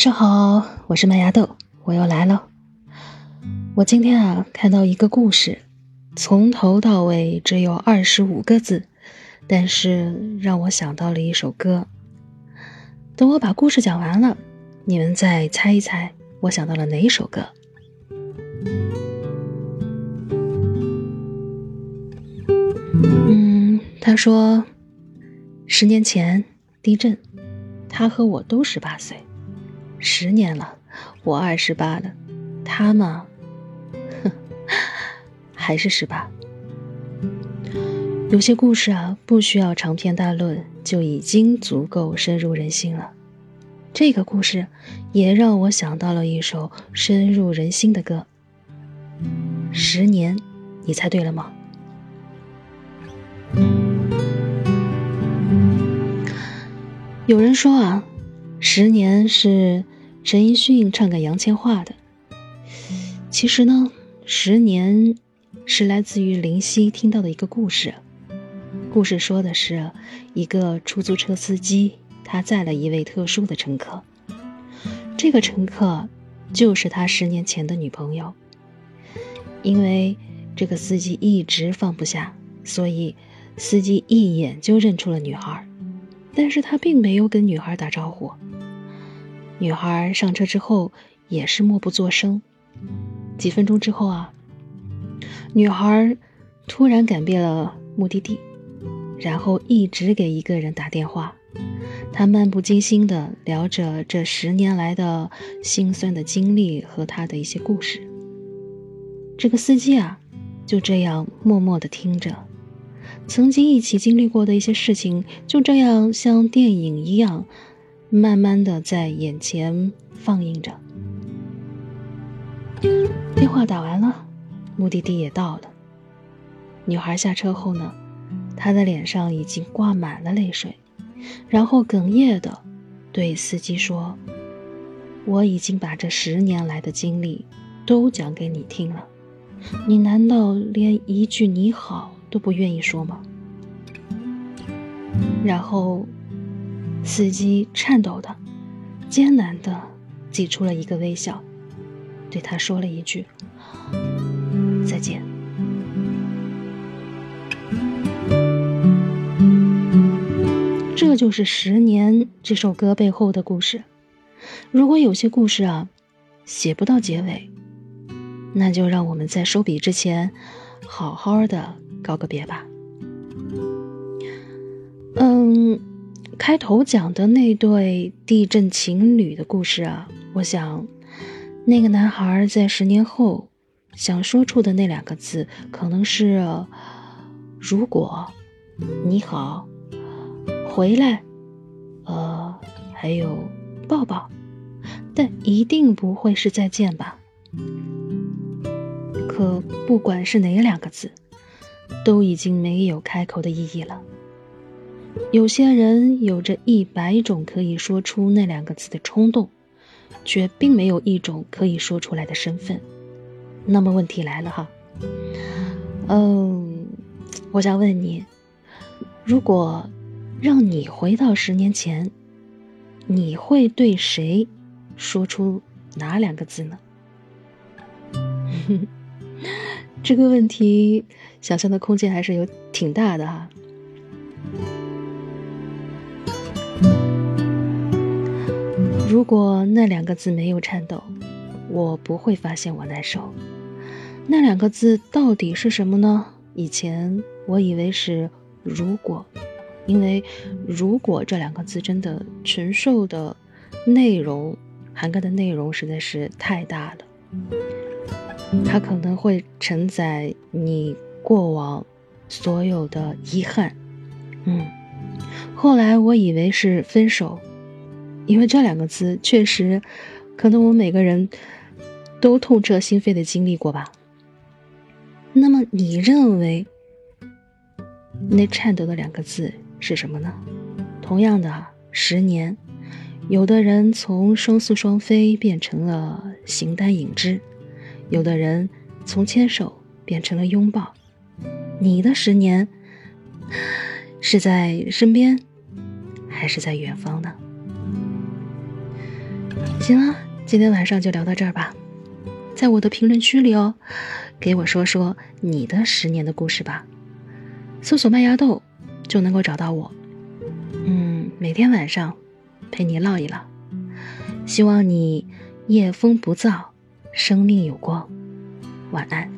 晚上好，我是麦芽豆，我又来了。我今天啊看到一个故事，从头到尾只有二十五个字，但是让我想到了一首歌。等我把故事讲完了，你们再猜一猜，我想到了哪一首歌？嗯，他说，十年前地震，他和我都十八岁。十年了，我二十八了，他嘛，哼，还是十八。有些故事啊，不需要长篇大论，就已经足够深入人心了。这个故事也让我想到了一首深入人心的歌。十年，你猜对了吗？有人说啊。十年是陈奕迅唱给杨千嬅的。其实呢，十年是来自于林夕听到的一个故事。故事说的是一个出租车司机，他载了一位特殊的乘客。这个乘客就是他十年前的女朋友。因为这个司机一直放不下，所以司机一眼就认出了女孩。但是他并没有跟女孩打招呼。女孩上车之后也是默不作声。几分钟之后啊，女孩突然改变了目的地，然后一直给一个人打电话。她漫不经心地聊着这十年来的心酸的经历和她的一些故事。这个司机啊，就这样默默地听着。曾经一起经历过的一些事情，就这样像电影一样，慢慢的在眼前放映着。电话打完了，目的地也到了。女孩下车后呢，她的脸上已经挂满了泪水，然后哽咽的对司机说：“我已经把这十年来的经历都讲给你听了，你难道连一句你好？”都不愿意说吗？然后，司机颤抖的、艰难的挤出了一个微笑，对他说了一句：“再见。”这就是《十年》这首歌背后的故事。如果有些故事啊，写不到结尾，那就让我们在收笔之前，好好的。告个别吧。嗯，开头讲的那对地震情侣的故事啊，我想，那个男孩在十年后想说出的那两个字，可能是“如果”“你好”“回来”，呃，还有“抱抱”，但一定不会是再见吧？可不管是哪两个字。都已经没有开口的意义了。有些人有着一百种可以说出那两个字的冲动，却并没有一种可以说出来的身份。那么问题来了哈，嗯，我想问你，如果让你回到十年前，你会对谁说出哪两个字呢？这个问题。想象的空间还是有挺大的哈。如果那两个字没有颤抖，我不会发现我难受。那两个字到底是什么呢？以前我以为是“如果”，因为“如果”这两个字真的承受的内容涵盖的内容实在是太大了，它可能会承载你。过往所有的遗憾，嗯，后来我以为是分手，因为这两个字确实，可能我们每个人都痛彻心扉的经历过吧。那么你认为那颤抖的两个字是什么呢？同样的，十年，有的人从双宿双飞变成了形单影只，有的人从牵手变成了拥抱。你的十年 是在身边，还是在远方呢？行了，今天晚上就聊到这儿吧。在我的评论区里哦，给我说说你的十年的故事吧。搜索麦芽豆就能够找到我。嗯，每天晚上陪你唠一唠。希望你夜风不燥，生命有光。晚安。